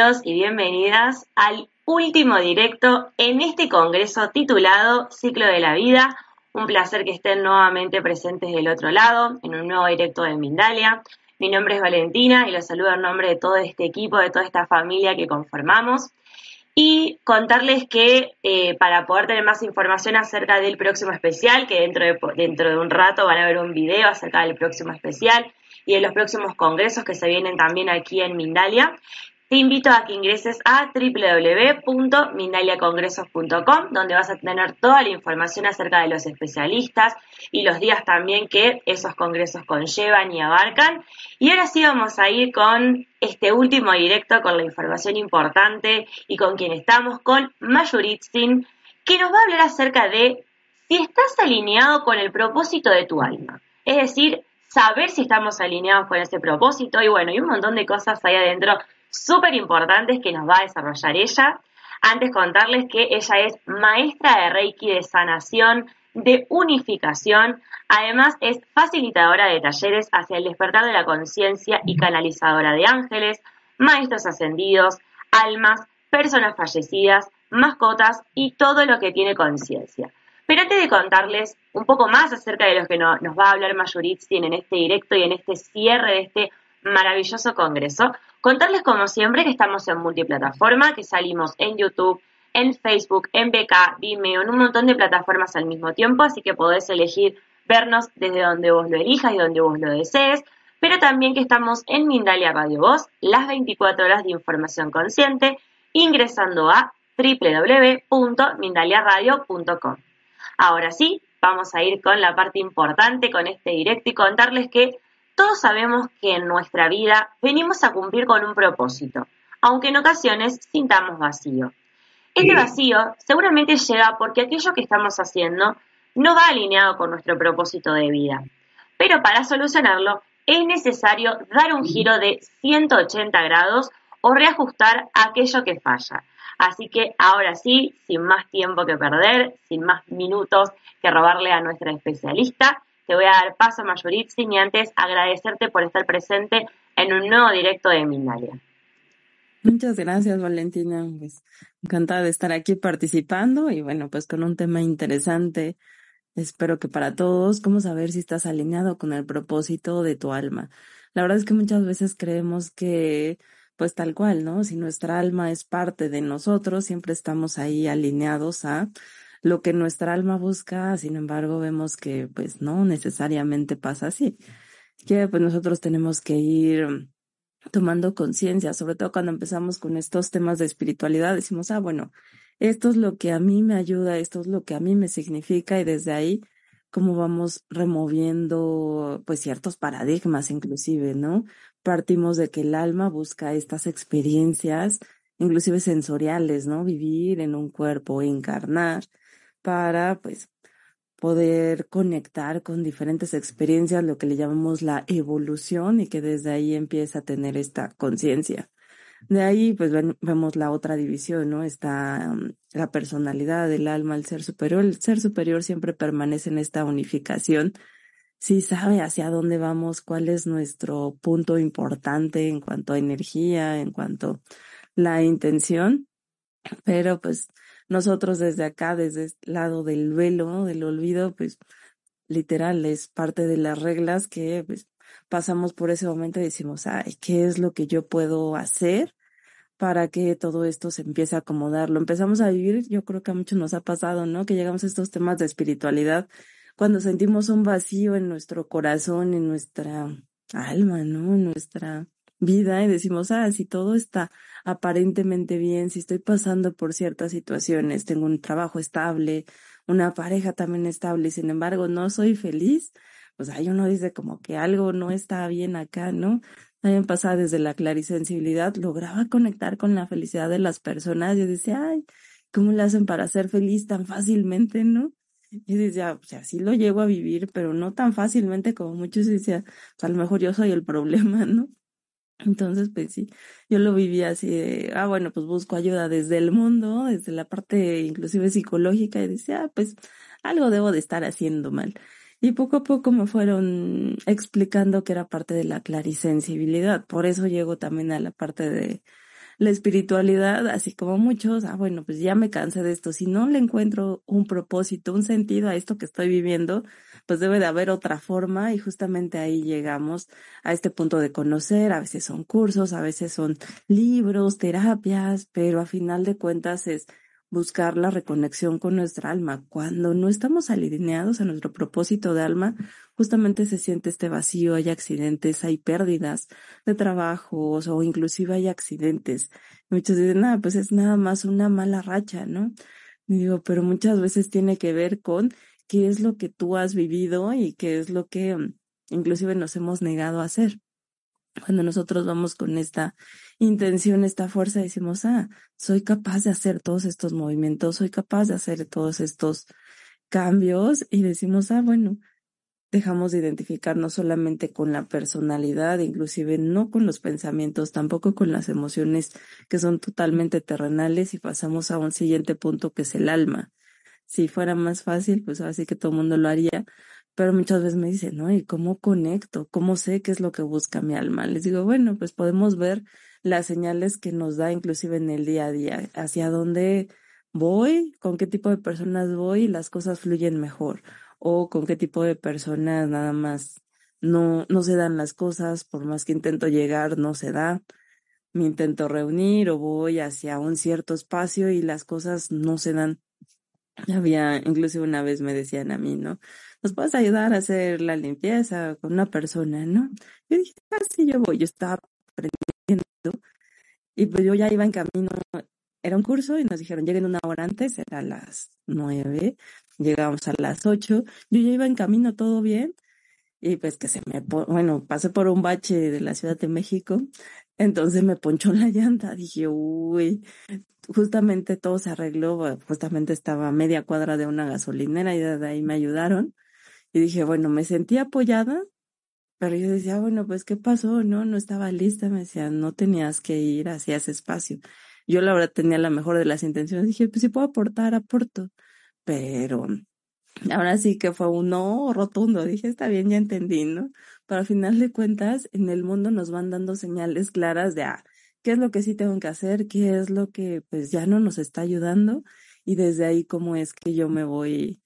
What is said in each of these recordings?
Y bienvenidas al último directo en este congreso titulado Ciclo de la Vida. Un placer que estén nuevamente presentes del otro lado en un nuevo directo de Mindalia. Mi nombre es Valentina y los saludo en nombre de todo este equipo, de toda esta familia que conformamos. Y contarles que eh, para poder tener más información acerca del próximo especial, que dentro de, dentro de un rato van a ver un video acerca del próximo especial, y en los próximos congresos que se vienen también aquí en Mindalia. Te invito a que ingreses a www.mindaliacongresos.com, donde vas a tener toda la información acerca de los especialistas y los días también que esos congresos conllevan y abarcan. Y ahora sí vamos a ir con este último directo, con la información importante y con quien estamos, con Mayuritzin, que nos va a hablar acerca de si estás alineado con el propósito de tu alma. Es decir, saber si estamos alineados con ese propósito y bueno, y un montón de cosas ahí adentro súper importantes que nos va a desarrollar ella. Antes contarles que ella es maestra de Reiki de sanación, de unificación, además es facilitadora de talleres hacia el despertar de la conciencia y canalizadora de ángeles, maestros ascendidos, almas, personas fallecidas, mascotas y todo lo que tiene conciencia. Pero antes de contarles un poco más acerca de lo que nos va a hablar Mayuritzin en este directo y en este cierre de este maravilloso congreso, contarles como siempre que estamos en multiplataforma, que salimos en YouTube, en Facebook, en BK, Vimeo, en un montón de plataformas al mismo tiempo, así que podés elegir vernos desde donde vos lo elijas y donde vos lo desees, pero también que estamos en Mindalia Radio Voz, las 24 horas de información consciente, ingresando a www.mindaliaradio.com. Ahora sí, vamos a ir con la parte importante, con este directo y contarles que todos sabemos que en nuestra vida venimos a cumplir con un propósito, aunque en ocasiones sintamos vacío. Este vacío seguramente llega porque aquello que estamos haciendo no va alineado con nuestro propósito de vida. Pero para solucionarlo es necesario dar un giro de 180 grados o reajustar aquello que falla. Así que ahora sí, sin más tiempo que perder, sin más minutos que robarle a nuestra especialista, te voy a dar paso a Mayuritzin y antes agradecerte por estar presente en un nuevo directo de Mindalia. Muchas gracias, Valentina. Pues encantada de estar aquí participando y bueno, pues con un tema interesante. Espero que para todos, cómo saber si estás alineado con el propósito de tu alma. La verdad es que muchas veces creemos que pues tal cual, ¿no? Si nuestra alma es parte de nosotros, siempre estamos ahí alineados a lo que nuestra alma busca, sin embargo, vemos que pues no necesariamente pasa así. Que pues nosotros tenemos que ir tomando conciencia, sobre todo cuando empezamos con estos temas de espiritualidad, decimos, ah, bueno, esto es lo que a mí me ayuda, esto es lo que a mí me significa y desde ahí cómo vamos removiendo pues ciertos paradigmas inclusive, ¿no? Partimos de que el alma busca estas experiencias, inclusive sensoriales, ¿no? Vivir en un cuerpo, encarnar, para pues poder conectar con diferentes experiencias, lo que le llamamos la evolución y que desde ahí empieza a tener esta conciencia. De ahí, pues vemos la otra división, ¿no? Está mm, la personalidad del alma, el ser superior. El ser superior siempre permanece en esta unificación. Sí sabe hacia dónde vamos, cuál es nuestro punto importante en cuanto a energía, en cuanto a la intención. Pero pues nosotros desde acá, desde este lado del velo, del olvido, pues literal es parte de las reglas que pues pasamos por ese momento y decimos, ay, ¿qué es lo que yo puedo hacer para que todo esto se empiece a acomodar? Lo empezamos a vivir, yo creo que a muchos nos ha pasado, ¿no? Que llegamos a estos temas de espiritualidad cuando sentimos un vacío en nuestro corazón, en nuestra alma, ¿no? En nuestra vida y decimos, ah, si todo está aparentemente bien, si estoy pasando por ciertas situaciones, tengo un trabajo estable, una pareja también estable, y sin embargo no soy feliz, pues ahí uno dice como que algo no está bien acá, ¿no? También pasaba desde la clarisensibilidad, lograba conectar con la felicidad de las personas. Yo decía, ay, ¿cómo le hacen para ser feliz tan fácilmente, no? Y decía, o sea, sí lo llego a vivir, pero no tan fácilmente como muchos decía, pues a lo mejor yo soy el problema, ¿no? Entonces, pues sí, yo lo vivía así de, ah, bueno, pues busco ayuda desde el mundo, desde la parte inclusive psicológica, y decía, ah, pues algo debo de estar haciendo mal. Y poco a poco me fueron explicando que era parte de la clarisensibilidad. Por eso llego también a la parte de la espiritualidad, así como muchos, ah, bueno, pues ya me cansé de esto. Si no le encuentro un propósito, un sentido a esto que estoy viviendo, pues debe de haber otra forma y justamente ahí llegamos a este punto de conocer. A veces son cursos, a veces son libros, terapias, pero a final de cuentas es buscar la reconexión con nuestra alma. Cuando no estamos alineados a nuestro propósito de alma, justamente se siente este vacío, hay accidentes, hay pérdidas de trabajos o inclusive hay accidentes. Muchos dicen, nada, pues es nada más una mala racha, ¿no? Y digo, pero muchas veces tiene que ver con qué es lo que tú has vivido y qué es lo que mm, inclusive nos hemos negado a hacer. Cuando nosotros vamos con esta intención, esta fuerza, decimos, ah, soy capaz de hacer todos estos movimientos, soy capaz de hacer todos estos cambios y decimos, ah, bueno, dejamos de identificar no solamente con la personalidad, inclusive no con los pensamientos, tampoco con las emociones que son totalmente terrenales y pasamos a un siguiente punto que es el alma. Si fuera más fácil, pues así que todo el mundo lo haría, pero muchas veces me dicen, ¿no? ¿Y cómo conecto? ¿Cómo sé qué es lo que busca mi alma? Les digo, bueno, pues podemos ver las señales que nos da inclusive en el día a día, hacia dónde voy, con qué tipo de personas voy y las cosas fluyen mejor, o con qué tipo de personas nada más no, no se dan las cosas, por más que intento llegar, no se da. Me intento reunir o voy hacia un cierto espacio y las cosas no se dan. Había, inclusive una vez me decían a mí, ¿no? ¿Nos puedes ayudar a hacer la limpieza con una persona, no? Yo dije, ah, sí, yo voy, yo estaba y pues yo ya iba en camino, era un curso y nos dijeron, lleguen una hora antes, era las nueve, llegamos a las ocho, yo ya iba en camino, todo bien, y pues que se me, bueno, pasé por un bache de la Ciudad de México, entonces me ponchó la llanta, dije, uy, justamente todo se arregló, justamente estaba a media cuadra de una gasolinera y de ahí me ayudaron, y dije, bueno, me sentí apoyada, pero yo decía, bueno, pues, ¿qué pasó? No, no estaba lista. Me decía, no tenías que ir hacia ese espacio. Yo la verdad tenía la mejor de las intenciones. Dije, pues si puedo aportar, aporto. Pero ahora sí que fue un no rotundo. Dije, está bien, ya entendí, ¿no? Pero al final de cuentas, en el mundo nos van dando señales claras de, ah, qué es lo que sí tengo que hacer, qué es lo que pues ya no nos está ayudando. Y desde ahí, cómo es que yo me voy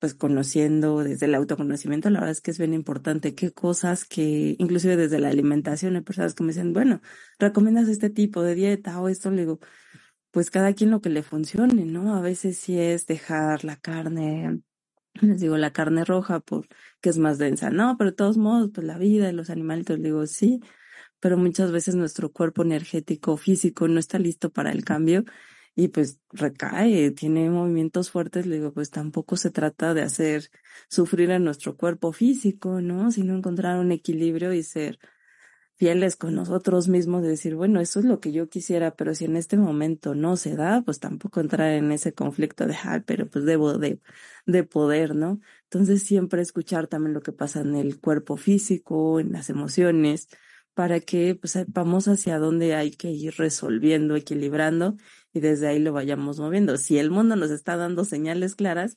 pues conociendo desde el autoconocimiento, la verdad es que es bien importante qué cosas que, inclusive desde la alimentación, hay personas que me dicen, bueno, ¿recomiendas este tipo de dieta o esto? Le digo, pues cada quien lo que le funcione, ¿no? A veces sí es dejar la carne, les digo, la carne roja porque es más densa, no, pero de todos modos, pues la vida de los animalitos, le digo, sí, pero muchas veces nuestro cuerpo energético, físico no está listo para el cambio y pues recae, tiene movimientos fuertes, le digo, pues tampoco se trata de hacer sufrir a nuestro cuerpo físico, ¿no? Sino encontrar un equilibrio y ser fieles con nosotros mismos, de decir, bueno, eso es lo que yo quisiera, pero si en este momento no se da, pues tampoco entrar en ese conflicto de, ah, pero pues debo de, de poder, ¿no? Entonces siempre escuchar también lo que pasa en el cuerpo físico, en las emociones, para que pues sepamos hacia dónde hay que ir resolviendo, equilibrando y desde ahí lo vayamos moviendo. Si el mundo nos está dando señales claras,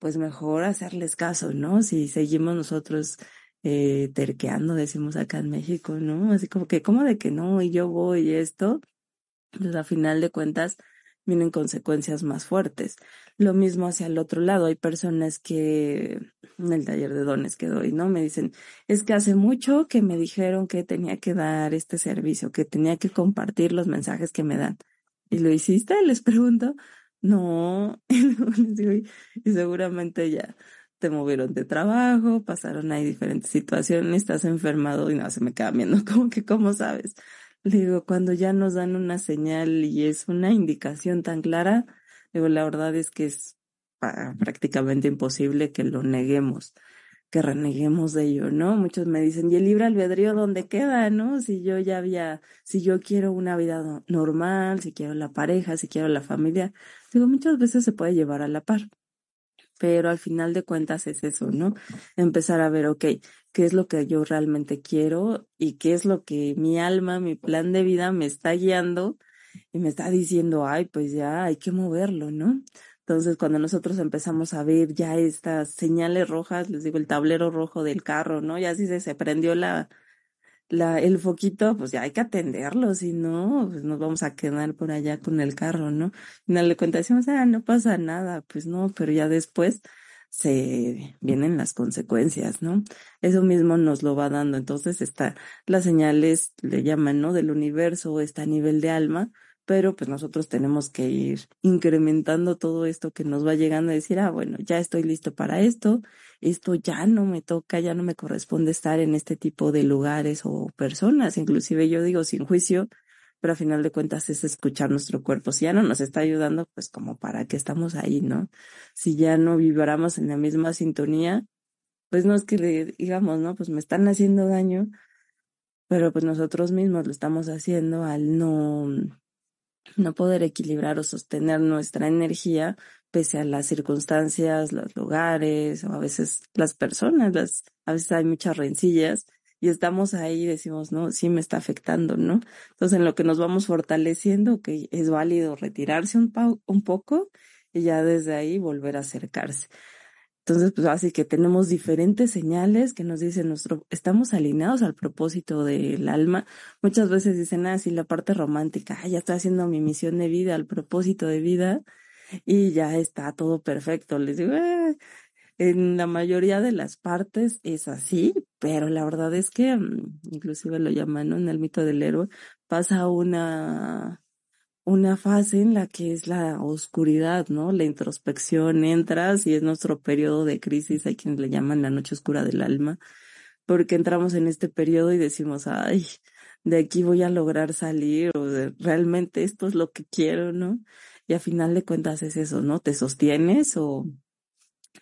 pues mejor hacerles caso, ¿no? Si seguimos nosotros eh, terqueando, decimos acá en México, ¿no? Así como que, ¿cómo de que no? Y yo voy esto, pues a final de cuentas, vienen consecuencias más fuertes. Lo mismo hacia el otro lado, hay personas que en el taller de dones que doy, ¿no? Me dicen, es que hace mucho que me dijeron que tenía que dar este servicio, que tenía que compartir los mensajes que me dan. ¿Y lo hiciste? Les pregunto. No, y seguramente ya te movieron de trabajo, pasaron ahí diferentes situaciones, estás enfermado y no, se me queda viendo como que, ¿cómo sabes? Digo, cuando ya nos dan una señal y es una indicación tan clara, digo, la verdad es que es prácticamente imposible que lo neguemos, que reneguemos de ello, ¿no? Muchos me dicen, ¿y el libre albedrío dónde queda, no? Si yo ya había, si yo quiero una vida normal, si quiero la pareja, si quiero la familia, digo, muchas veces se puede llevar a la par pero al final de cuentas es eso, ¿no? Empezar a ver, ok, qué es lo que yo realmente quiero y qué es lo que mi alma, mi plan de vida me está guiando y me está diciendo, ay, pues ya hay que moverlo, ¿no? Entonces, cuando nosotros empezamos a ver ya estas señales rojas, les digo, el tablero rojo del carro, ¿no? Ya si se, se prendió la, la, el foquito, pues ya hay que atenderlo, si no, pues nos vamos a quedar por allá con el carro, ¿no? Y no le cuenta, decimos, ah, no pasa nada, pues no, pero ya después se vienen las consecuencias, ¿no? Eso mismo nos lo va dando. Entonces está, las señales le llaman, ¿no? Del universo, está a nivel de alma, pero pues nosotros tenemos que ir incrementando todo esto que nos va llegando a decir, ah, bueno, ya estoy listo para esto, esto ya no me toca, ya no me corresponde estar en este tipo de lugares o personas, inclusive yo digo sin juicio, pero a final de cuentas es escuchar nuestro cuerpo. Si ya no nos está ayudando, pues como para qué estamos ahí, ¿no? Si ya no vibramos en la misma sintonía, pues no es que le digamos, ¿no? Pues me están haciendo daño, pero pues nosotros mismos lo estamos haciendo al no no poder equilibrar o sostener nuestra energía pese a las circunstancias, los lugares o a veces las personas, las, a veces hay muchas rencillas y estamos ahí y decimos, no, sí me está afectando, ¿no? Entonces en lo que nos vamos fortaleciendo, que es válido retirarse un, un poco y ya desde ahí volver a acercarse. Entonces, pues así que tenemos diferentes señales que nos dicen nuestro, estamos alineados al propósito del alma. Muchas veces dicen, ah, sí, la parte romántica, ya estoy haciendo mi misión de vida, al propósito de vida, y ya está todo perfecto. Les digo, eh, en la mayoría de las partes es así, pero la verdad es que, mm, inclusive lo llaman en el mito del héroe, pasa una una fase en la que es la oscuridad, ¿no? La introspección, entras y es nuestro periodo de crisis, hay quienes le llaman la noche oscura del alma, porque entramos en este periodo y decimos, ay, de aquí voy a lograr salir, o de, realmente esto es lo que quiero, ¿no? Y a final de cuentas es eso, ¿no? Te sostienes o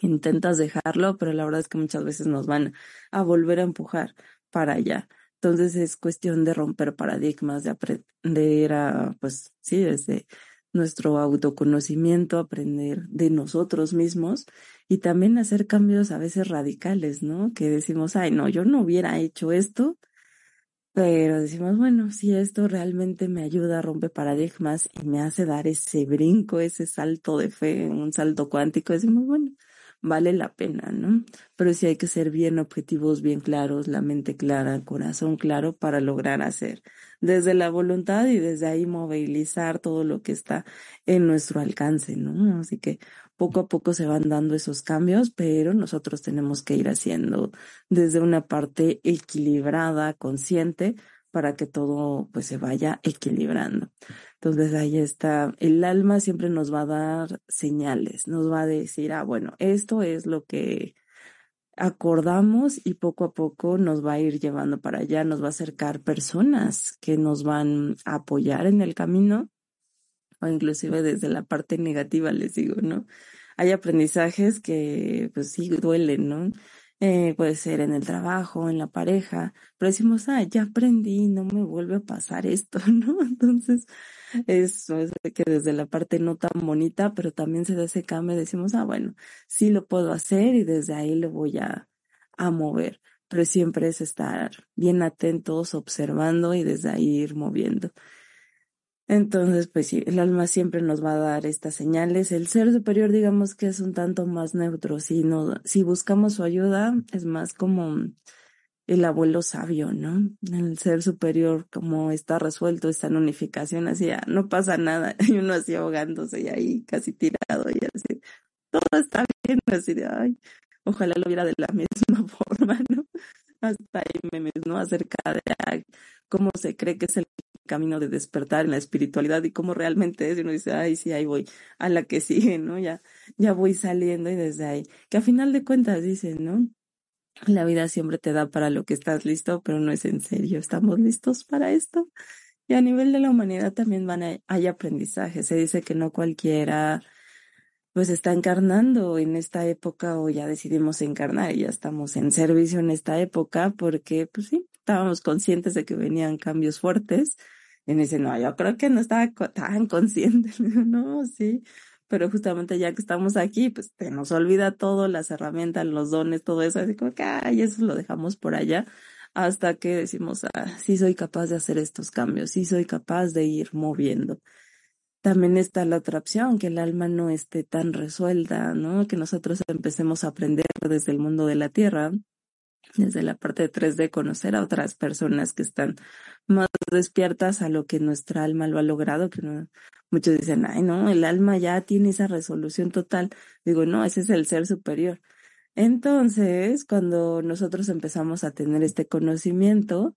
intentas dejarlo, pero la verdad es que muchas veces nos van a volver a empujar para allá. Entonces es cuestión de romper paradigmas, de aprender a, pues sí, desde nuestro autoconocimiento, aprender de nosotros mismos y también hacer cambios a veces radicales, ¿no? Que decimos, ay, no, yo no hubiera hecho esto, pero decimos, bueno, si esto realmente me ayuda a romper paradigmas y me hace dar ese brinco, ese salto de fe, un salto cuántico, decimos, bueno, vale la pena, ¿no? Pero sí hay que ser bien objetivos, bien claros, la mente clara, el corazón claro para lograr hacer desde la voluntad y desde ahí movilizar todo lo que está en nuestro alcance, ¿no? Así que poco a poco se van dando esos cambios, pero nosotros tenemos que ir haciendo desde una parte equilibrada, consciente, para que todo pues se vaya equilibrando. Entonces ahí está, el alma siempre nos va a dar señales, nos va a decir, ah, bueno, esto es lo que acordamos y poco a poco nos va a ir llevando para allá, nos va a acercar personas que nos van a apoyar en el camino o inclusive desde la parte negativa, les digo, ¿no? Hay aprendizajes que pues sí duelen, ¿no? Eh, puede ser en el trabajo, en la pareja, pero decimos, ah, ya aprendí, no me vuelve a pasar esto, ¿no? Entonces, eso es que desde la parte no tan bonita, pero también se da ese cambio, decimos, ah, bueno, sí lo puedo hacer y desde ahí lo voy a, a mover, pero siempre es estar bien atentos, observando y desde ahí ir moviendo. Entonces, pues sí, el alma siempre nos va a dar estas señales. El ser superior, digamos que es un tanto más neutro. Si, no, si buscamos su ayuda, es más como el abuelo sabio, ¿no? El ser superior, como está resuelto, está en unificación, así, no pasa nada, y uno así ahogándose y ahí casi tirado y así, todo está bien, así de, ay, ojalá lo viera de la misma forma, ¿no? Hasta ahí memes, ¿no? Acerca de cómo se cree que es el camino de despertar en la espiritualidad y cómo realmente es, y uno dice, ay, sí, ahí voy, a la que sigue, ¿no? Ya, ya voy saliendo y desde ahí, que a final de cuentas dicen, ¿no? La vida siempre te da para lo que estás listo, pero no es en serio. ¿Estamos listos para esto? Y a nivel de la humanidad también van a, hay aprendizaje. Se dice que no cualquiera pues está encarnando en esta época o ya decidimos encarnar y ya estamos en servicio en esta época porque pues sí, estábamos conscientes de que venían cambios fuertes. Y me dice, no, yo creo que no estaba tan consciente. no, sí, pero justamente ya que estamos aquí, pues te nos olvida todo, las herramientas, los dones, todo eso, así como que, ay, eso lo dejamos por allá, hasta que decimos, ah, sí soy capaz de hacer estos cambios, sí soy capaz de ir moviendo. También está la otra opción, que el alma no esté tan resuelta, ¿no? Que nosotros empecemos a aprender desde el mundo de la tierra, desde la parte de 3D, conocer a otras personas que están más despiertas a lo que nuestra alma lo ha logrado, que no, muchos dicen, ay, no, el alma ya tiene esa resolución total. Digo, no, ese es el ser superior. Entonces, cuando nosotros empezamos a tener este conocimiento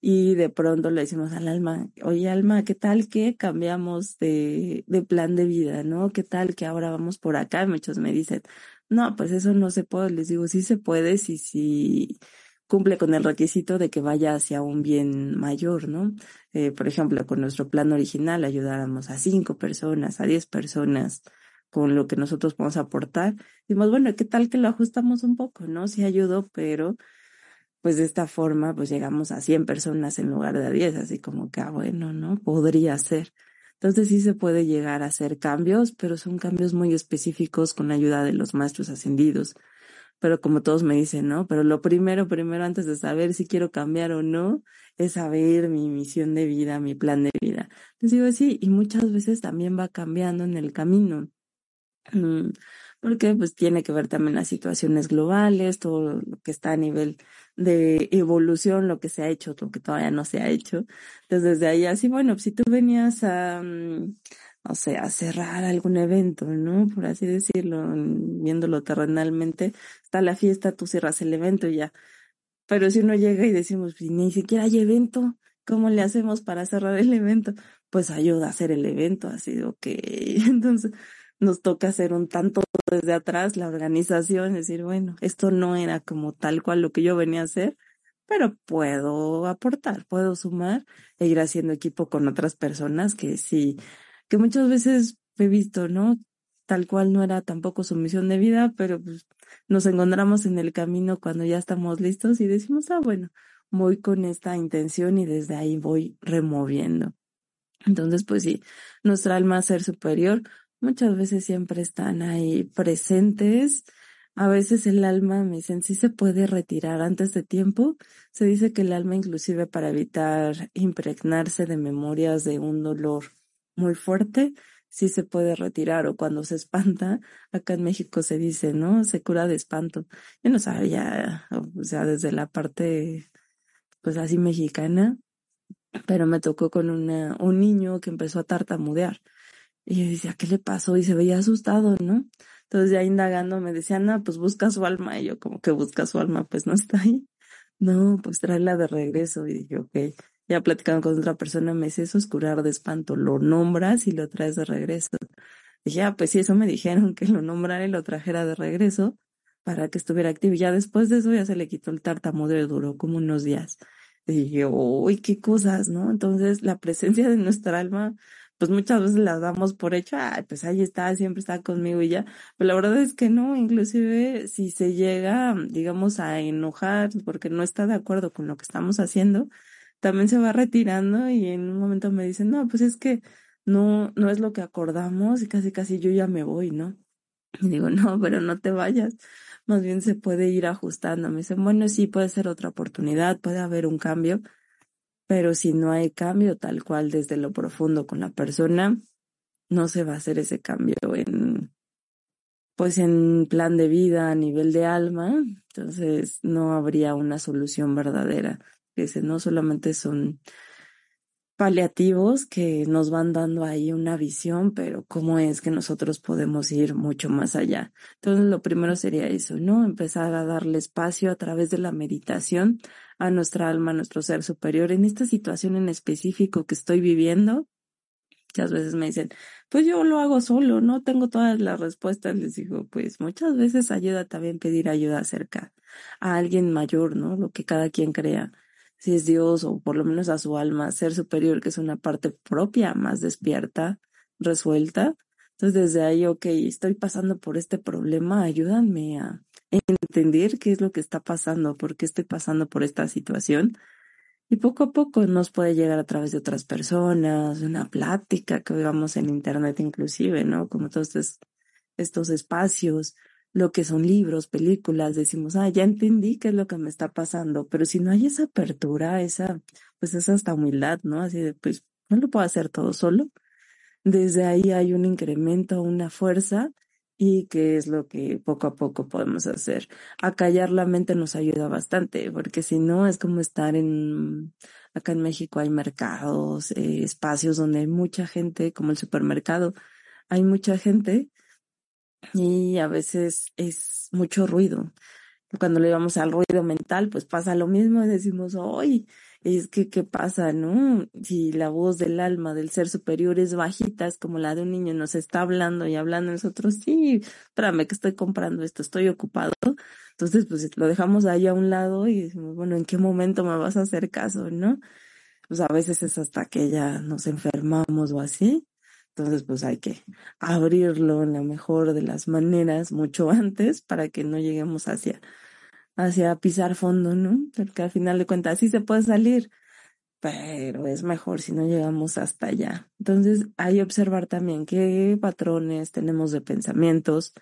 y de pronto le decimos al alma, oye alma, ¿qué tal que cambiamos de, de plan de vida, no? ¿Qué tal que ahora vamos por acá? muchos me dicen, no, pues eso no se puede. Les digo, sí se puede si, si cumple con el requisito de que vaya hacia un bien mayor, ¿no? Eh, por ejemplo, con nuestro plan original ayudáramos a cinco personas, a diez personas con lo que nosotros podemos aportar. Dimos, bueno, ¿qué tal que lo ajustamos un poco, no? Sí ayudó, pero pues de esta forma pues llegamos a 100 personas en lugar de a 10, así como que, ah, bueno, ¿no? Podría ser. Entonces sí se puede llegar a hacer cambios, pero son cambios muy específicos con la ayuda de los maestros ascendidos. Pero como todos me dicen, ¿no? Pero lo primero, primero antes de saber si quiero cambiar o no, es saber mi misión de vida, mi plan de vida. Les digo, sí, y muchas veces también va cambiando en el camino. Mm, porque pues tiene que ver también las situaciones globales, todo lo que está a nivel de evolución, lo que se ha hecho, lo que todavía no se ha hecho. Entonces, desde ahí así, bueno, si tú venías a, mm, o sea, cerrar algún evento, ¿no? Por así decirlo, viéndolo terrenalmente, está la fiesta, tú cierras el evento y ya. Pero si uno llega y decimos, pues, ni siquiera hay evento, ¿cómo le hacemos para cerrar el evento? Pues ayuda a hacer el evento, así, ok. Entonces, nos toca hacer un tanto desde atrás la organización, decir, bueno, esto no era como tal cual lo que yo venía a hacer, pero puedo aportar, puedo sumar e ir haciendo equipo con otras personas que sí, que muchas veces he visto, ¿no? Tal cual no era tampoco su misión de vida, pero pues nos encontramos en el camino cuando ya estamos listos y decimos, ah, bueno, voy con esta intención y desde ahí voy removiendo. Entonces, pues sí, nuestra alma ser superior muchas veces siempre están ahí presentes. A veces el alma, me dicen, sí se puede retirar antes de tiempo. Se dice que el alma inclusive para evitar impregnarse de memorias de un dolor muy fuerte, sí se puede retirar o cuando se espanta, acá en México se dice, ¿no? Se cura de espanto. Yo no sabía, o sea, desde la parte, pues así mexicana, pero me tocó con una, un niño que empezó a tartamudear. Y yo decía, ¿qué le pasó? Y se veía asustado, ¿no? Entonces ya indagando me decían, no, pues busca su alma. Y yo como que busca su alma, pues no está ahí. No, pues tráela de regreso. Y dije, ok. Ya platicando con otra persona me dice, eso es curar de espanto. Lo nombras y lo traes de regreso. Dije, ah, pues sí, eso me dijeron, que lo nombrara y lo trajera de regreso para que estuviera activo. Y ya después de eso ya se le quitó el tartamudeo, duró como unos días. Y dije, uy, qué cosas, ¿no? Entonces la presencia de nuestra alma pues muchas veces las damos por hecho, ay, pues ahí está, siempre está conmigo y ya. Pero la verdad es que no, inclusive si se llega, digamos, a enojar porque no está de acuerdo con lo que estamos haciendo, también se va retirando y en un momento me dicen, no, pues es que no, no es lo que acordamos y casi casi yo ya me voy, ¿no? Y digo, no, pero no te vayas. Más bien se puede ir ajustando. Me dicen, bueno, sí, puede ser otra oportunidad, puede haber un cambio pero si no hay cambio tal cual desde lo profundo con la persona, no se va a hacer ese cambio en, pues en plan de vida a nivel de alma, entonces no habría una solución verdadera. Que no solamente son paliativos que nos van dando ahí una visión, pero cómo es que nosotros podemos ir mucho más allá. Entonces, lo primero sería eso, ¿no? Empezar a darle espacio a través de la meditación a nuestra alma, a nuestro ser superior. En esta situación en específico que estoy viviendo, muchas veces me dicen, pues yo lo hago solo, no tengo todas las respuestas. Les digo, pues muchas veces ayuda también pedir ayuda cerca a alguien mayor, ¿no? Lo que cada quien crea si es Dios o por lo menos a su alma, ser superior, que es una parte propia, más despierta, resuelta. Entonces desde ahí, ok, estoy pasando por este problema, ayúdanme a entender qué es lo que está pasando, por qué estoy pasando por esta situación. Y poco a poco nos puede llegar a través de otras personas, una plática que veamos en internet inclusive, ¿no? Como todos estos, estos espacios lo que son libros, películas, decimos, ah, ya entendí qué es lo que me está pasando, pero si no hay esa apertura, esa, pues esa hasta humildad, ¿no? Así de, pues, no lo puedo hacer todo solo. Desde ahí hay un incremento, una fuerza, y que es lo que poco a poco podemos hacer. Acallar la mente nos ayuda bastante, porque si no es como estar en, acá en México hay mercados, eh, espacios donde hay mucha gente, como el supermercado, hay mucha gente y a veces es mucho ruido. Cuando le vamos al ruido mental, pues pasa lo mismo y decimos, ¡ay! Es que, ¿qué pasa, no? Si la voz del alma, del ser superior es bajita, es como la de un niño, nos está hablando y hablando nosotros, sí, espérame que estoy comprando esto, estoy ocupado. Entonces, pues lo dejamos ahí a un lado y decimos, bueno, ¿en qué momento me vas a hacer caso, no? Pues a veces es hasta que ya nos enfermamos o así. Entonces, pues hay que abrirlo en la mejor de las maneras mucho antes para que no lleguemos hacia, hacia pisar fondo, ¿no? Porque al final de cuentas sí se puede salir, pero es mejor si no llegamos hasta allá. Entonces, hay que observar también qué patrones tenemos de pensamientos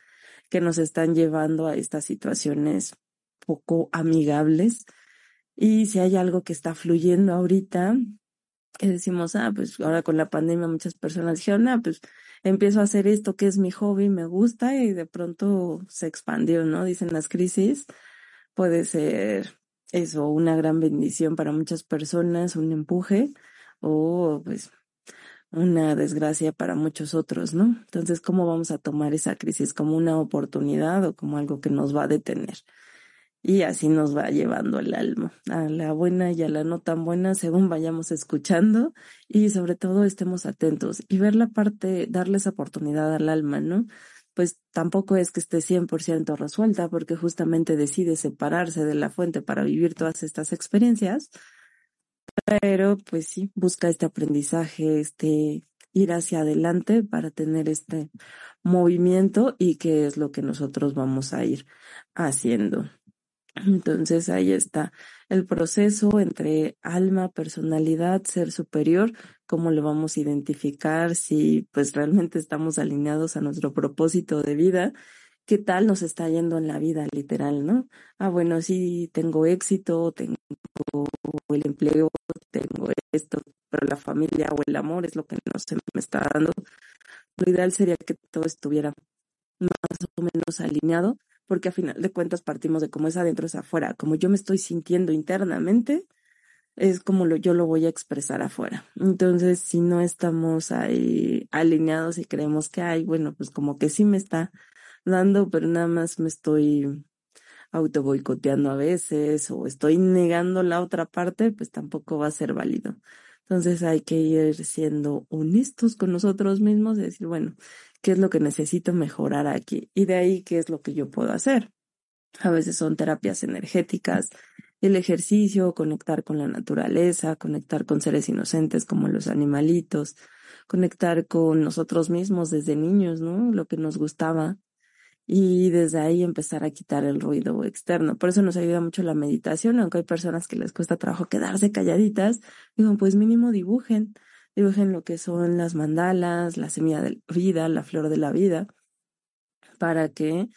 que nos están llevando a estas situaciones poco amigables. Y si hay algo que está fluyendo ahorita, que decimos, ah, pues ahora con la pandemia muchas personas dijeron, ah, pues empiezo a hacer esto que es mi hobby, me gusta y de pronto se expandió, ¿no? Dicen las crisis, puede ser eso, una gran bendición para muchas personas, un empuje o pues una desgracia para muchos otros, ¿no? Entonces, ¿cómo vamos a tomar esa crisis? ¿Como una oportunidad o como algo que nos va a detener? Y así nos va llevando el alma a la buena y a la no tan buena según vayamos escuchando y sobre todo estemos atentos y ver la parte, darle esa oportunidad al alma, ¿no? Pues tampoco es que esté 100% resuelta porque justamente decide separarse de la fuente para vivir todas estas experiencias, pero pues sí, busca este aprendizaje, este ir hacia adelante para tener este movimiento y que es lo que nosotros vamos a ir haciendo. Entonces ahí está el proceso entre alma, personalidad, ser superior, cómo lo vamos a identificar, si pues realmente estamos alineados a nuestro propósito de vida, qué tal nos está yendo en la vida literal, ¿no? Ah, bueno, sí, tengo éxito, tengo el empleo, tengo esto, pero la familia o el amor es lo que no se me está dando. Lo ideal sería que todo estuviera más o menos alineado porque a final de cuentas partimos de cómo es adentro es afuera, como yo me estoy sintiendo internamente, es como yo lo voy a expresar afuera. Entonces, si no estamos ahí alineados y creemos que hay, bueno, pues como que sí me está dando, pero nada más me estoy auto boicoteando a veces o estoy negando la otra parte, pues tampoco va a ser válido. Entonces hay que ir siendo honestos con nosotros mismos y decir, bueno, qué es lo que necesito mejorar aquí y de ahí qué es lo que yo puedo hacer. A veces son terapias energéticas, el ejercicio, conectar con la naturaleza, conectar con seres inocentes como los animalitos, conectar con nosotros mismos desde niños, ¿no? Lo que nos gustaba y desde ahí empezar a quitar el ruido externo. Por eso nos ayuda mucho la meditación, aunque hay personas que les cuesta trabajo quedarse calladitas, digo, pues mínimo dibujen, dibujen lo que son las mandalas, la semilla de vida, la flor de la vida, para que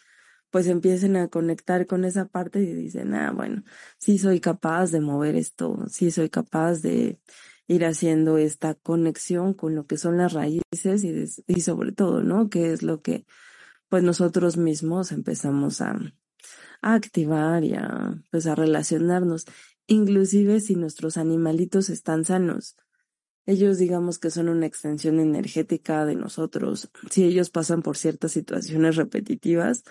pues empiecen a conectar con esa parte y dicen, ah, bueno, sí soy capaz de mover esto, sí soy capaz de ir haciendo esta conexión con lo que son las raíces y, y sobre todo, ¿no? Que es lo que pues nosotros mismos empezamos a, a activar y a, pues a relacionarnos, inclusive si nuestros animalitos están sanos. Ellos digamos que son una extensión energética de nosotros. Si ellos pasan por ciertas situaciones repetitivas,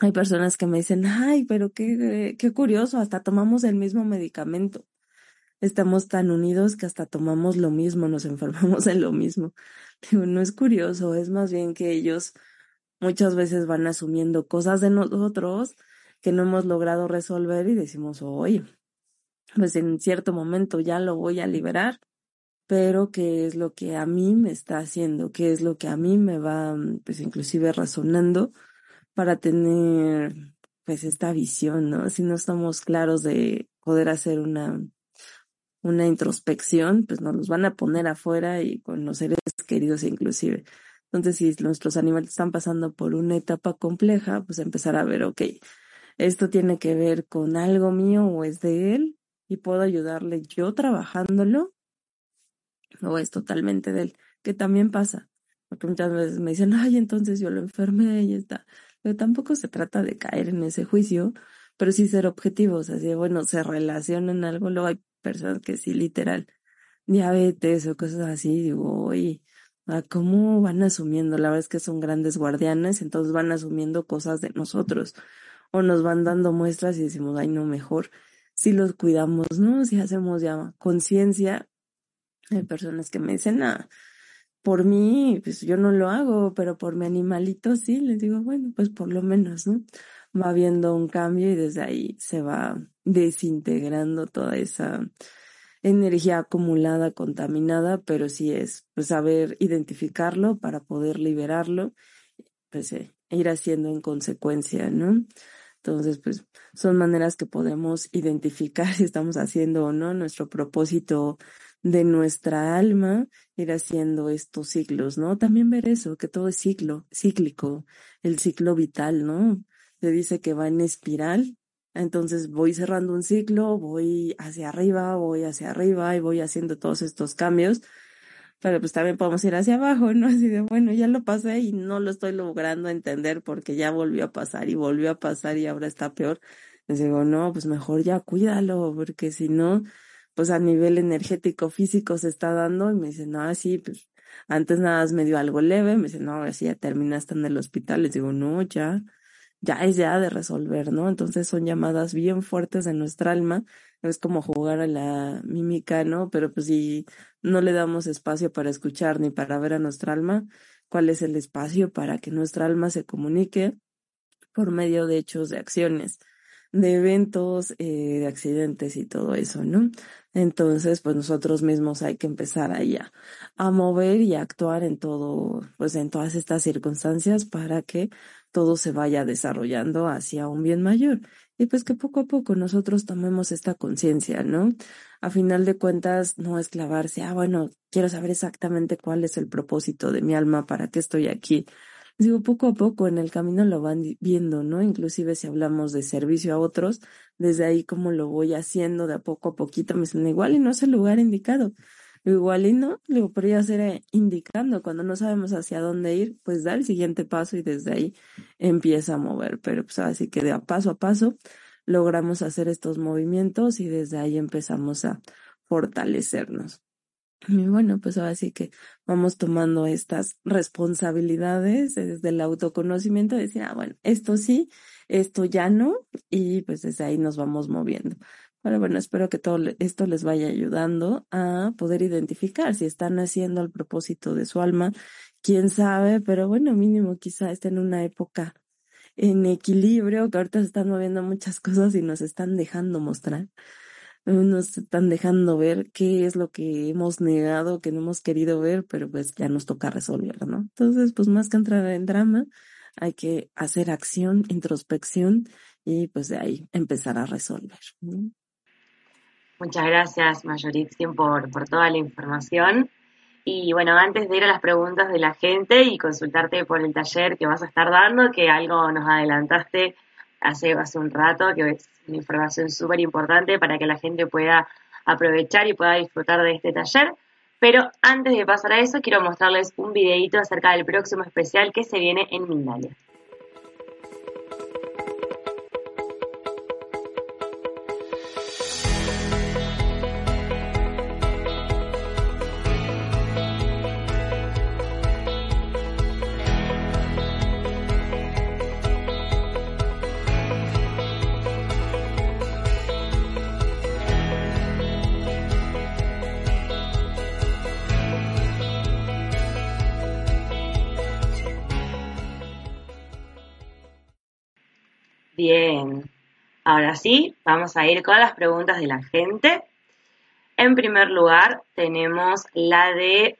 hay personas que me dicen, ay, pero qué, qué curioso, hasta tomamos el mismo medicamento. Estamos tan unidos que hasta tomamos lo mismo, nos enfermamos en lo mismo. Digo, no es curioso, es más bien que ellos muchas veces van asumiendo cosas de nosotros que no hemos logrado resolver y decimos, oye, pues en cierto momento ya lo voy a liberar pero qué es lo que a mí me está haciendo, qué es lo que a mí me va, pues inclusive razonando para tener, pues esta visión, ¿no? Si no estamos claros de poder hacer una, una introspección, pues nos los van a poner afuera y con los seres queridos inclusive. Entonces, si nuestros animales están pasando por una etapa compleja, pues empezar a ver, ok, esto tiene que ver con algo mío o es de él y puedo ayudarle yo trabajándolo o es totalmente de él, que también pasa, porque muchas veces me dicen, ay, entonces yo lo enfermé y está. Pero tampoco se trata de caer en ese juicio, pero sí ser objetivos, así, bueno, se relacionan algo, luego hay personas que sí, literal, diabetes o cosas así, digo, oye, ¿cómo van asumiendo? La verdad es que son grandes guardianes, entonces van asumiendo cosas de nosotros, o nos van dando muestras y decimos, ay, no, mejor si los cuidamos, ¿no? Si hacemos ya conciencia, hay personas que me dicen, ah, por mí, pues yo no lo hago, pero por mi animalito sí, les digo, bueno, pues por lo menos, ¿no? Va habiendo un cambio y desde ahí se va desintegrando toda esa energía acumulada, contaminada, pero sí es, pues saber identificarlo para poder liberarlo, pues eh, ir haciendo en consecuencia, ¿no? Entonces, pues son maneras que podemos identificar si estamos haciendo o no nuestro propósito de nuestra alma ir haciendo estos ciclos, ¿no? También ver eso, que todo es ciclo, cíclico, el ciclo vital, ¿no? Se dice que va en espiral, entonces voy cerrando un ciclo, voy hacia arriba, voy hacia arriba y voy haciendo todos estos cambios, pero pues también podemos ir hacia abajo, ¿no? Así de, bueno, ya lo pasé y no lo estoy logrando entender porque ya volvió a pasar y volvió a pasar y ahora está peor. Les digo, no, pues mejor ya cuídalo, porque si no, pues a nivel energético, físico se está dando y me dice, no, sí, pues antes nada más me dio algo leve, me dice, no, ahora sí ya terminaste en el hospital, les digo, no, ya, ya es ya de resolver, ¿no? Entonces son llamadas bien fuertes de nuestra alma, es como jugar a la mímica, ¿no? Pero pues si no le damos espacio para escuchar ni para ver a nuestra alma, ¿cuál es el espacio para que nuestra alma se comunique por medio de hechos, de acciones? de eventos, eh, de accidentes y todo eso, ¿no? Entonces, pues nosotros mismos hay que empezar ahí a, mover y a actuar en todo, pues en todas estas circunstancias para que todo se vaya desarrollando hacia un bien mayor. Y pues que poco a poco nosotros tomemos esta conciencia, ¿no? A final de cuentas, no es clavarse, ah, bueno, quiero saber exactamente cuál es el propósito de mi alma, para qué estoy aquí, digo, poco a poco en el camino lo van viendo, ¿no? Inclusive si hablamos de servicio a otros, desde ahí como lo voy haciendo de a poco a poquito, me dicen, igual y no es el lugar indicado. Igual y no, digo, podría ser eh, indicando, cuando no sabemos hacia dónde ir, pues da el siguiente paso y desde ahí empieza a mover, pero pues así que de a paso a paso logramos hacer estos movimientos y desde ahí empezamos a fortalecernos. Y bueno, pues ahora sí que vamos tomando estas responsabilidades desde el autoconocimiento, de decir, ah, bueno, esto sí, esto ya no, y pues desde ahí nos vamos moviendo. Pero bueno, espero que todo esto les vaya ayudando a poder identificar si están haciendo el propósito de su alma, quién sabe, pero bueno, mínimo quizá estén en una época en equilibrio, que ahorita se están moviendo muchas cosas y nos están dejando mostrar nos están dejando ver qué es lo que hemos negado, que no hemos querido ver, pero pues ya nos toca resolver, ¿no? Entonces, pues más que entrar en drama, hay que hacer acción, introspección y pues de ahí empezar a resolver. Muchas gracias, Mayoritien, por, por toda la información. Y bueno, antes de ir a las preguntas de la gente y consultarte por el taller que vas a estar dando, que algo nos adelantaste hace, hace un rato, que es una información súper importante para que la gente pueda aprovechar y pueda disfrutar de este taller. Pero antes de pasar a eso, quiero mostrarles un videito acerca del próximo especial que se viene en Mindalia. Ahora sí, vamos a ir con las preguntas de la gente. En primer lugar, tenemos la de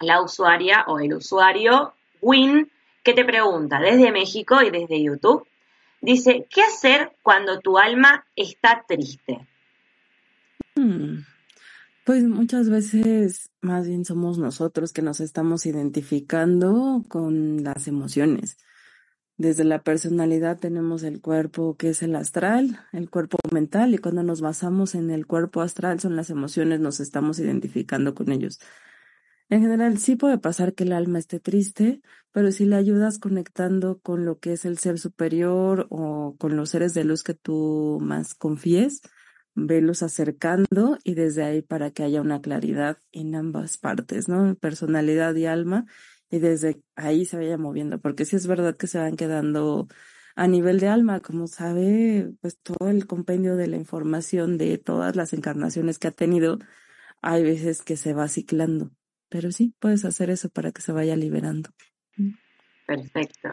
la usuaria o el usuario Win, que te pregunta desde México y desde YouTube. Dice, ¿qué hacer cuando tu alma está triste? Hmm, pues muchas veces más bien somos nosotros que nos estamos identificando con las emociones. Desde la personalidad tenemos el cuerpo que es el astral, el cuerpo mental, y cuando nos basamos en el cuerpo astral son las emociones, nos estamos identificando con ellos. En general sí puede pasar que el alma esté triste, pero si le ayudas conectando con lo que es el ser superior o con los seres de luz que tú más confíes, velos acercando y desde ahí para que haya una claridad en ambas partes, ¿no? Personalidad y alma y desde ahí se vaya moviendo, porque sí es verdad que se van quedando a nivel de alma, como sabe, pues todo el compendio de la información de todas las encarnaciones que ha tenido, hay veces que se va ciclando, pero sí, puedes hacer eso para que se vaya liberando. Mm. Perfecto.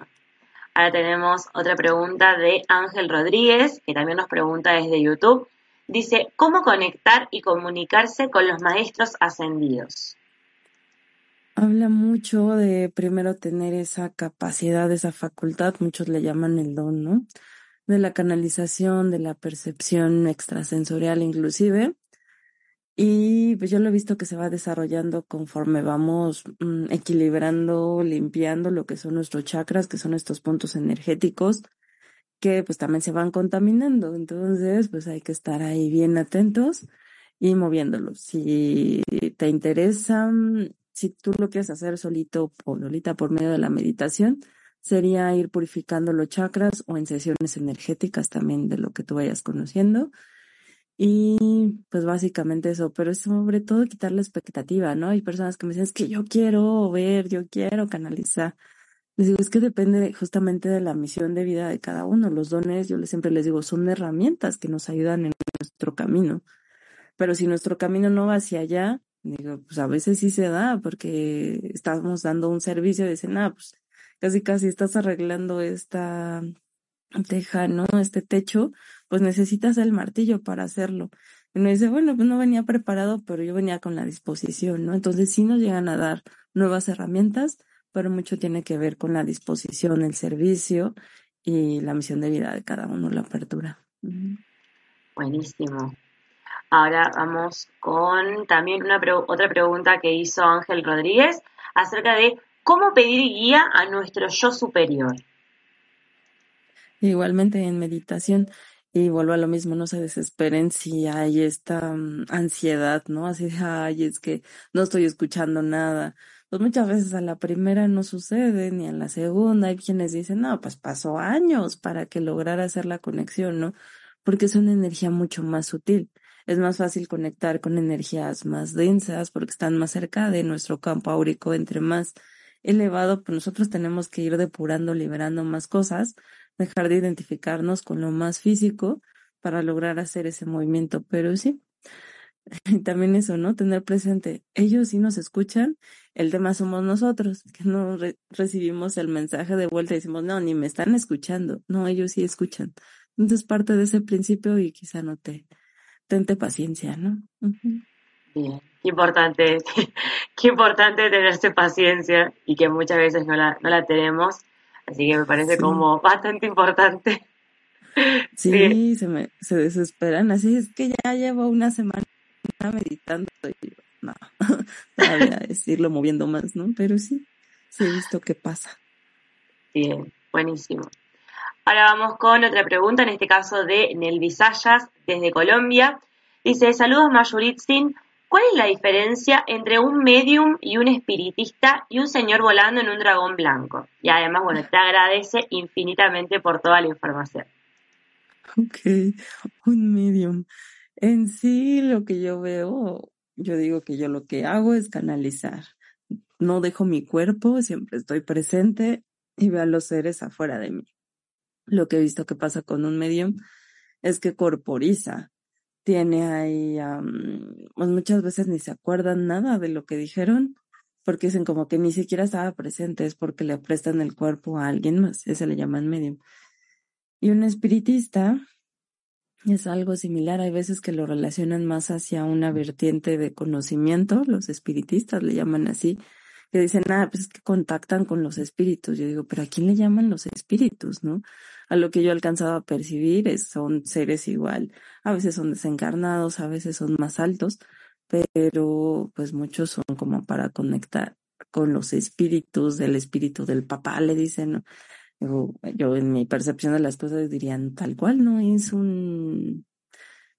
Ahora tenemos otra pregunta de Ángel Rodríguez, que también nos pregunta desde YouTube. Dice, ¿cómo conectar y comunicarse con los maestros ascendidos? Habla mucho de primero tener esa capacidad, esa facultad, muchos le llaman el don, ¿no? De la canalización, de la percepción extrasensorial inclusive. Y pues yo lo he visto que se va desarrollando conforme vamos mm, equilibrando, limpiando lo que son nuestros chakras, que son estos puntos energéticos, que pues también se van contaminando. Entonces, pues hay que estar ahí bien atentos y moviéndolos. Si te interesa si tú lo quieres hacer solito o solita por medio de la meditación, sería ir purificando los chakras o en sesiones energéticas también de lo que tú vayas conociendo. Y pues básicamente eso, pero sobre todo quitar la expectativa, ¿no? Hay personas que me dicen, es que yo quiero ver, yo quiero canalizar. Les digo, es que depende justamente de la misión de vida de cada uno. Los dones, yo siempre les digo, son herramientas que nos ayudan en nuestro camino. Pero si nuestro camino no va hacia allá, Digo, pues a veces sí se da porque estamos dando un servicio y dicen, ah, pues casi casi estás arreglando esta teja, ¿no? Este techo, pues necesitas el martillo para hacerlo. Y uno dice, bueno, pues no venía preparado, pero yo venía con la disposición, ¿no? Entonces sí nos llegan a dar nuevas herramientas, pero mucho tiene que ver con la disposición, el servicio y la misión de vida de cada uno, la apertura. Buenísimo. Ahora vamos con también una otra pregunta que hizo Ángel Rodríguez acerca de cómo pedir guía a nuestro yo superior. Igualmente en meditación, y vuelvo a lo mismo, no se desesperen si hay esta mm, ansiedad, ¿no? Así de, ay, es que no estoy escuchando nada. Pues muchas veces a la primera no sucede, ni a la segunda. Hay quienes dicen, no, pues pasó años para que lograra hacer la conexión, ¿no? Porque es una energía mucho más sutil es más fácil conectar con energías más densas porque están más cerca de nuestro campo áurico, entre más elevado, pues nosotros tenemos que ir depurando, liberando más cosas, dejar de identificarnos con lo más físico para lograr hacer ese movimiento. Pero sí, también eso, ¿no? Tener presente, ellos sí nos escuchan, el tema somos nosotros, que no recibimos el mensaje de vuelta y decimos, no, ni me están escuchando, no, ellos sí escuchan. Entonces parte de ese principio y quizá no te, tente paciencia, ¿no? Bien, qué importante, qué importante tenerse paciencia y que muchas veces no la, no la tenemos, así que me parece como bastante importante. Sí, Se, me, se desesperan, así es que ya llevo una semana meditando y no, todavía es irlo moviendo más, ¿no? Pero sí, sí he visto qué pasa. Bien, buenísimo. Ahora vamos con otra pregunta, en este caso de Nelvi Sayas, desde Colombia. Dice, saludos Mayuritzin, ¿cuál es la diferencia entre un medium y un espiritista y un señor volando en un dragón blanco? Y además, bueno, te agradece infinitamente por toda la información. Ok, un medium. En sí, lo que yo veo, yo digo que yo lo que hago es canalizar. No dejo mi cuerpo, siempre estoy presente y veo a los seres afuera de mí. Lo que he visto que pasa con un medium es que corporiza. Tiene ahí, pues muchas veces ni se acuerdan nada de lo que dijeron, porque dicen como que ni siquiera estaba presente, es porque le prestan el cuerpo a alguien más, ese le llaman medium. Y un espiritista es algo similar, hay veces que lo relacionan más hacia una vertiente de conocimiento, los espiritistas le llaman así, que dicen, ah, pues es que contactan con los espíritus. Yo digo, pero ¿a quién le llaman los espíritus, no? A lo que yo he alcanzado a percibir son seres igual. A veces son desencarnados, a veces son más altos, pero pues muchos son como para conectar con los espíritus del espíritu del papá, le dicen. Yo, en mi percepción de las cosas dirían tal cual, ¿no? Es un,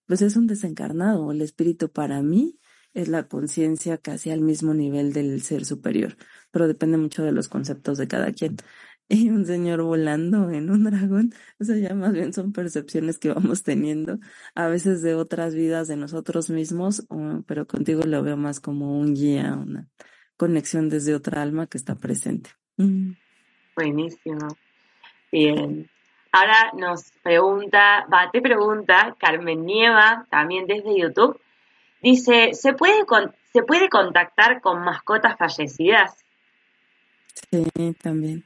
pues es un desencarnado. El espíritu para mí es la conciencia casi al mismo nivel del ser superior, pero depende mucho de los conceptos de cada quien. Y un señor volando en un dragón, o sea, ya más bien son percepciones que vamos teniendo, a veces de otras vidas de nosotros mismos, pero contigo lo veo más como un guía, una conexión desde otra alma que está presente. Mm. Buenísimo. Bien. Ahora nos pregunta, va, te pregunta Carmen Nieva, también desde YouTube. Dice, ¿se puede, ¿se puede contactar con mascotas fallecidas? Sí, también.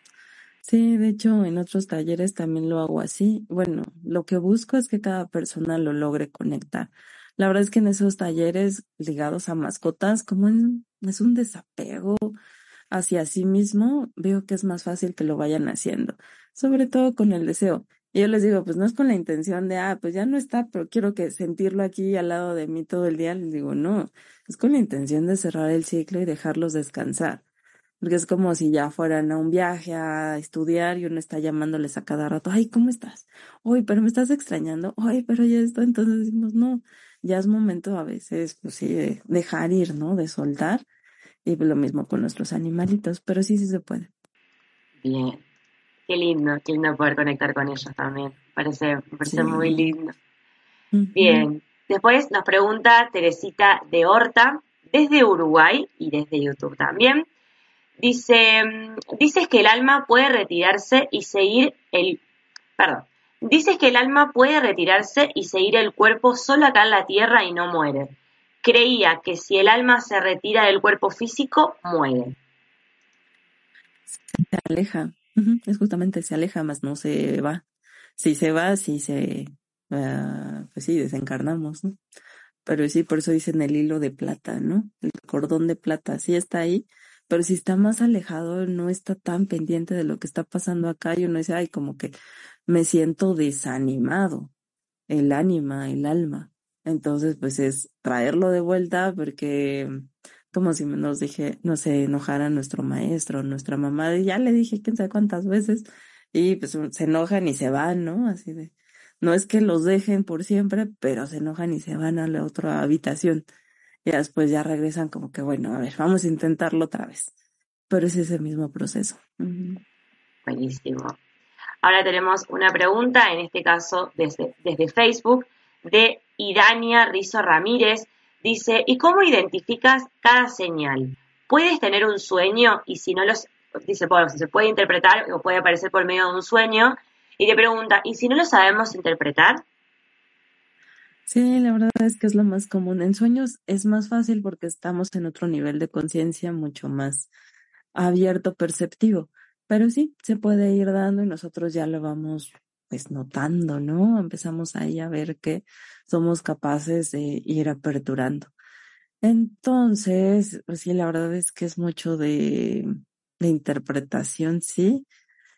Sí, de hecho, en otros talleres también lo hago así. Bueno, lo que busco es que cada persona lo logre conectar. La verdad es que en esos talleres ligados a mascotas, como es un desapego, hacia sí mismo, veo que es más fácil que lo vayan haciendo, sobre todo con el deseo. Y yo les digo, pues no es con la intención de, ah, pues ya no está, pero quiero que sentirlo aquí al lado de mí todo el día. Les digo, no, es con la intención de cerrar el ciclo y dejarlos descansar. Porque es como si ya fueran a un viaje a estudiar y uno está llamándoles a cada rato, ay, ¿cómo estás? Oye, pero me estás extrañando, ay, pero ya está. Entonces decimos, no, ya es momento a veces, pues sí, de dejar ir, ¿no? De soltar y lo mismo con nuestros animalitos, pero sí, sí se puede. Qué lindo, qué lindo poder conectar con ellos también. Parece, parece muy lindo. Bien. Después nos pregunta Teresita de Horta, desde Uruguay y desde YouTube también. Dice, dices que el alma puede retirarse y seguir el, perdón, dices que el alma puede retirarse y seguir el cuerpo solo acá en la tierra y no muere creía que si el alma se retira del cuerpo físico, muere. Se aleja, es justamente se aleja, más no se va. Si se va, si se, uh, pues sí, desencarnamos, ¿no? Pero sí, por eso dicen el hilo de plata, ¿no? El cordón de plata, sí está ahí, pero si está más alejado, no está tan pendiente de lo que está pasando acá, y uno dice, ay, como que me siento desanimado, el ánima, el alma. Entonces, pues es traerlo de vuelta porque como si nos dije, no se enojara nuestro maestro, nuestra mamá, ya le dije quién sabe cuántas veces, y pues se enojan y se van, ¿no? Así de, no es que los dejen por siempre, pero se enojan y se van a la otra habitación. Y después ya regresan como que, bueno, a ver, vamos a intentarlo otra vez. Pero es ese mismo proceso. Buenísimo. Ahora tenemos una pregunta, en este caso desde, desde Facebook, de Irania Rizo Ramírez. Dice, ¿y cómo identificas cada señal? ¿Puedes tener un sueño y si no los, dice, bueno, si se puede interpretar o puede aparecer por medio de un sueño? Y te pregunta, ¿y si no lo sabemos interpretar? Sí, la verdad es que es lo más común. En sueños es más fácil porque estamos en otro nivel de conciencia mucho más abierto, perceptivo. Pero sí, se puede ir dando y nosotros ya lo vamos pues notando, ¿no? Empezamos ahí a ver que somos capaces de ir aperturando. Entonces, pues sí, la verdad es que es mucho de, de interpretación, sí.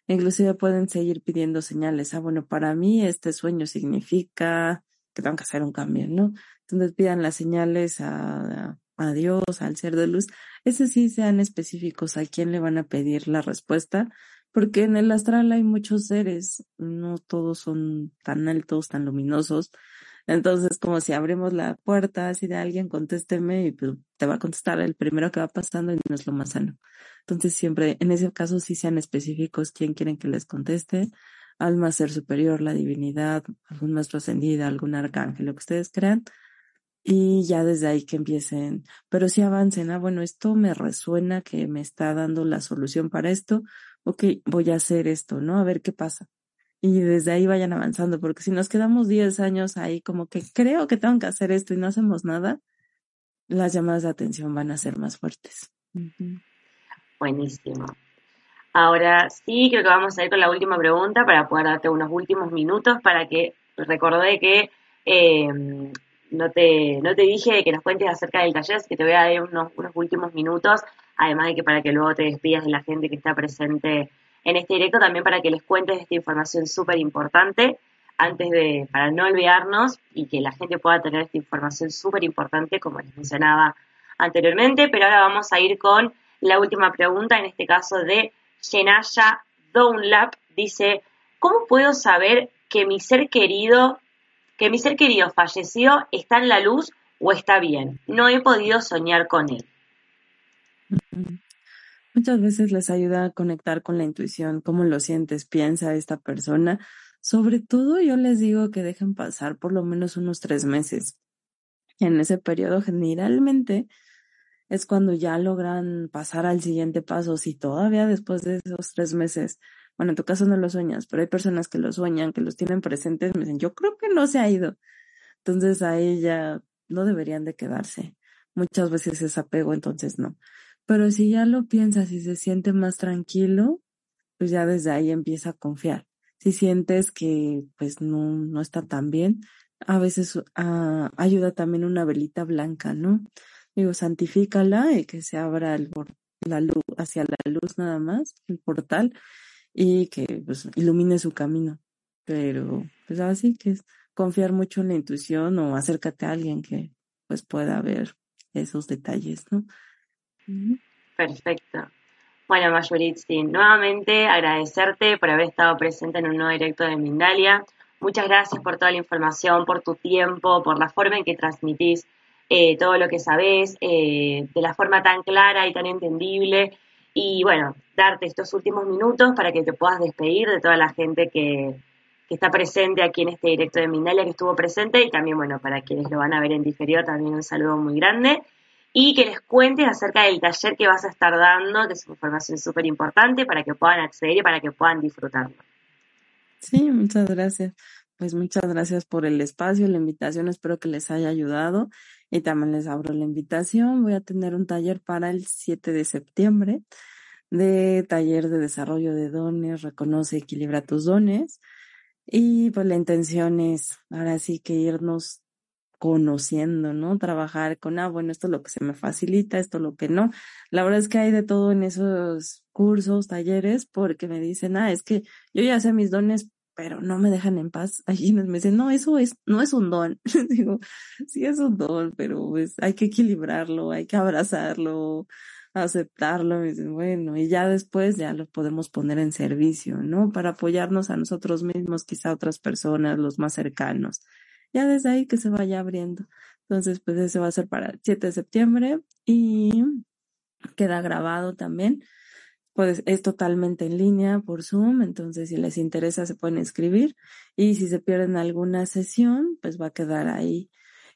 Inclusive pueden seguir pidiendo señales. Ah, bueno, para mí este sueño significa que tengo que hacer un cambio, ¿no? Entonces pidan las señales a, a Dios, al ser de luz. Ese sí sean específicos a quién le van a pedir la respuesta porque en el astral hay muchos seres, no todos son tan altos, tan luminosos, Entonces, como si abrimos la puerta así de alguien, contésteme y pues, te va a contestar el primero que va pasando y no es lo más sano. Entonces, siempre, en ese caso, sí sean específicos quién quieren que les conteste, alma ser superior, la divinidad, algún maestro ascendido, algún arcángel, lo que ustedes crean, y ya desde ahí que empiecen, pero si avancen, ah, bueno, esto me resuena que me está dando la solución para esto, ok, voy a hacer esto, ¿no? A ver qué pasa. Y desde ahí vayan avanzando, porque si nos quedamos 10 años ahí como que creo que tengo que hacer esto y no hacemos nada, las llamadas de atención van a ser más fuertes. Buenísimo. Ahora sí, creo que vamos a ir con la última pregunta para poder darte unos últimos minutos para que recordé que eh, no te, no te dije que nos cuentes acerca del taller, así que te voy a dar unos, unos últimos minutos, además de que para que luego te despidas de la gente que está presente en este directo, también para que les cuentes esta información súper importante, antes de, para no olvidarnos y que la gente pueda tener esta información súper importante, como les mencionaba anteriormente, pero ahora vamos a ir con la última pregunta, en este caso de Shenaya Downlap, dice, ¿cómo puedo saber que mi ser querido que mi ser querido falleció está en la luz o está bien. No he podido soñar con él. Muchas veces les ayuda a conectar con la intuición, cómo lo sientes, piensa esta persona. Sobre todo yo les digo que dejen pasar por lo menos unos tres meses. En ese periodo generalmente es cuando ya logran pasar al siguiente paso. Si todavía después de esos tres meses bueno, en tu caso no lo sueñas, pero hay personas que lo sueñan, que los tienen presentes, me dicen, yo creo que no se ha ido. Entonces a ella no deberían de quedarse. Muchas veces es apego, entonces no. Pero si ya lo piensas y se siente más tranquilo, pues ya desde ahí empieza a confiar. Si sientes que pues no, no está tan bien, a veces ah, ayuda también una velita blanca, ¿no? Digo, santifícala y que se abra el, la luz, hacia la luz nada más, el portal, y que pues, ilumine su camino. Pero pues así que es confiar mucho en la intuición o acércate a alguien que pues pueda ver esos detalles, ¿no? Perfecto. Bueno, Mayoritzi, nuevamente agradecerte por haber estado presente en un nuevo directo de Mindalia. Muchas gracias por toda la información, por tu tiempo, por la forma en que transmitís eh, todo lo que sabés, eh, de la forma tan clara y tan entendible y bueno, darte estos últimos minutos para que te puedas despedir de toda la gente que, está presente aquí en este directo de Mindalia, que estuvo presente, y también, bueno, para quienes lo van a ver en diferido, también un saludo muy grande. Y que les cuentes acerca del taller que vas a estar dando, que es información súper importante para que puedan acceder y para que puedan disfrutarlo. Sí, muchas gracias. Pues muchas gracias por el espacio, la invitación, espero que les haya ayudado y también les abro la invitación. Voy a tener un taller para el 7 de septiembre de taller de desarrollo de dones, reconoce, equilibra tus dones. Y pues la intención es ahora sí que irnos conociendo, ¿no? Trabajar con, ah, bueno, esto es lo que se me facilita, esto es lo que no. La verdad es que hay de todo en esos cursos, talleres, porque me dicen, ah, es que yo ya sé mis dones, pero no me dejan en paz. Allí me dicen, no, eso es, no es un don. Digo, sí es un don, pero pues hay que equilibrarlo, hay que abrazarlo, aceptarlo. Y dicen, bueno, y ya después ya lo podemos poner en servicio, ¿no? Para apoyarnos a nosotros mismos, quizá a otras personas, los más cercanos. Ya desde ahí que se vaya abriendo. Entonces, pues ese va a ser para el 7 de septiembre y queda grabado también pues es totalmente en línea por Zoom, entonces si les interesa se pueden escribir y si se pierden alguna sesión, pues va a quedar ahí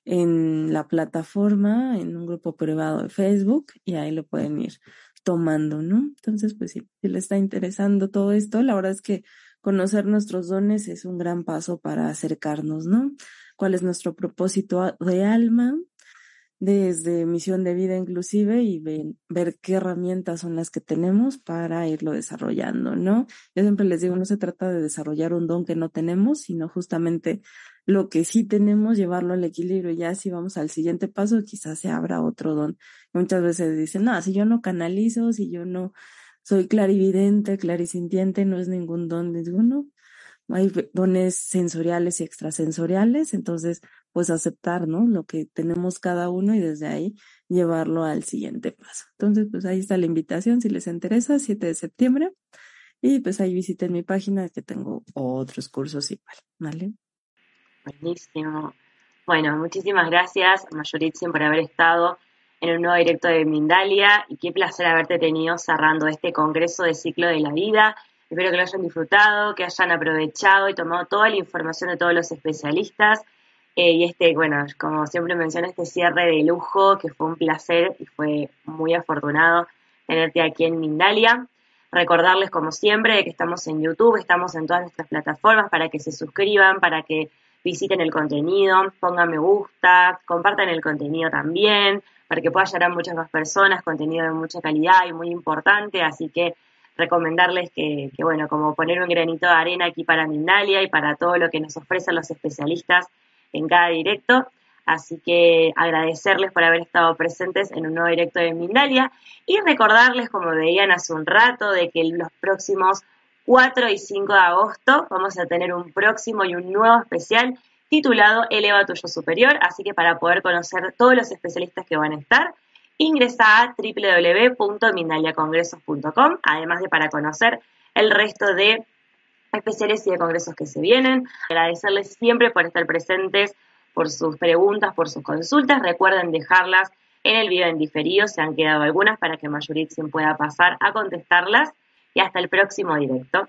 en la plataforma, en un grupo privado de Facebook y ahí lo pueden ir tomando, ¿no? Entonces, pues si les está interesando todo esto, la verdad es que conocer nuestros dones es un gran paso para acercarnos, ¿no? ¿Cuál es nuestro propósito de alma? desde misión de vida inclusive y ver qué herramientas son las que tenemos para irlo desarrollando, ¿no? Yo siempre les digo, no se trata de desarrollar un don que no tenemos, sino justamente lo que sí tenemos, llevarlo al equilibrio. Ya si vamos al siguiente paso, quizás se abra otro don. Muchas veces dicen, no, si yo no canalizo, si yo no soy clarividente, clarisintiente, no es ningún don. Digo, no, hay dones sensoriales y extrasensoriales, entonces pues aceptar, ¿no? Lo que tenemos cada uno y desde ahí llevarlo al siguiente paso. Entonces, pues ahí está la invitación, si les interesa, 7 de septiembre. Y pues ahí visiten mi página que tengo otros cursos igual, ¿vale? Buenísimo. Bueno, muchísimas gracias, Mayoritzen, por haber estado en un nuevo directo de Mindalia y qué placer haberte tenido cerrando este congreso de ciclo de la vida. Espero que lo hayan disfrutado, que hayan aprovechado y tomado toda la información de todos los especialistas. Eh, y este, bueno, como siempre menciono, este cierre de lujo, que fue un placer y fue muy afortunado tenerte aquí en Mindalia. Recordarles, como siempre, que estamos en YouTube, estamos en todas nuestras plataformas para que se suscriban, para que visiten el contenido, pongan me gusta, compartan el contenido también, para que pueda llegar a muchas más personas, contenido de mucha calidad y muy importante, así que recomendarles que, que, bueno, como poner un granito de arena aquí para Mindalia y para todo lo que nos ofrecen los especialistas en cada directo. Así que agradecerles por haber estado presentes en un nuevo directo de Mindalia y recordarles, como veían hace un rato, de que los próximos 4 y 5 de agosto vamos a tener un próximo y un nuevo especial titulado Eleva tu yo superior. Así que para poder conocer todos los especialistas que van a estar, ingresa a www.mindaliacongresos.com, además de para conocer el resto de especiales y de congresos que se vienen. Agradecerles siempre por estar presentes, por sus preguntas, por sus consultas. Recuerden dejarlas en el video en diferido, se han quedado algunas para que Mayuritzen pueda pasar a contestarlas. Y hasta el próximo directo.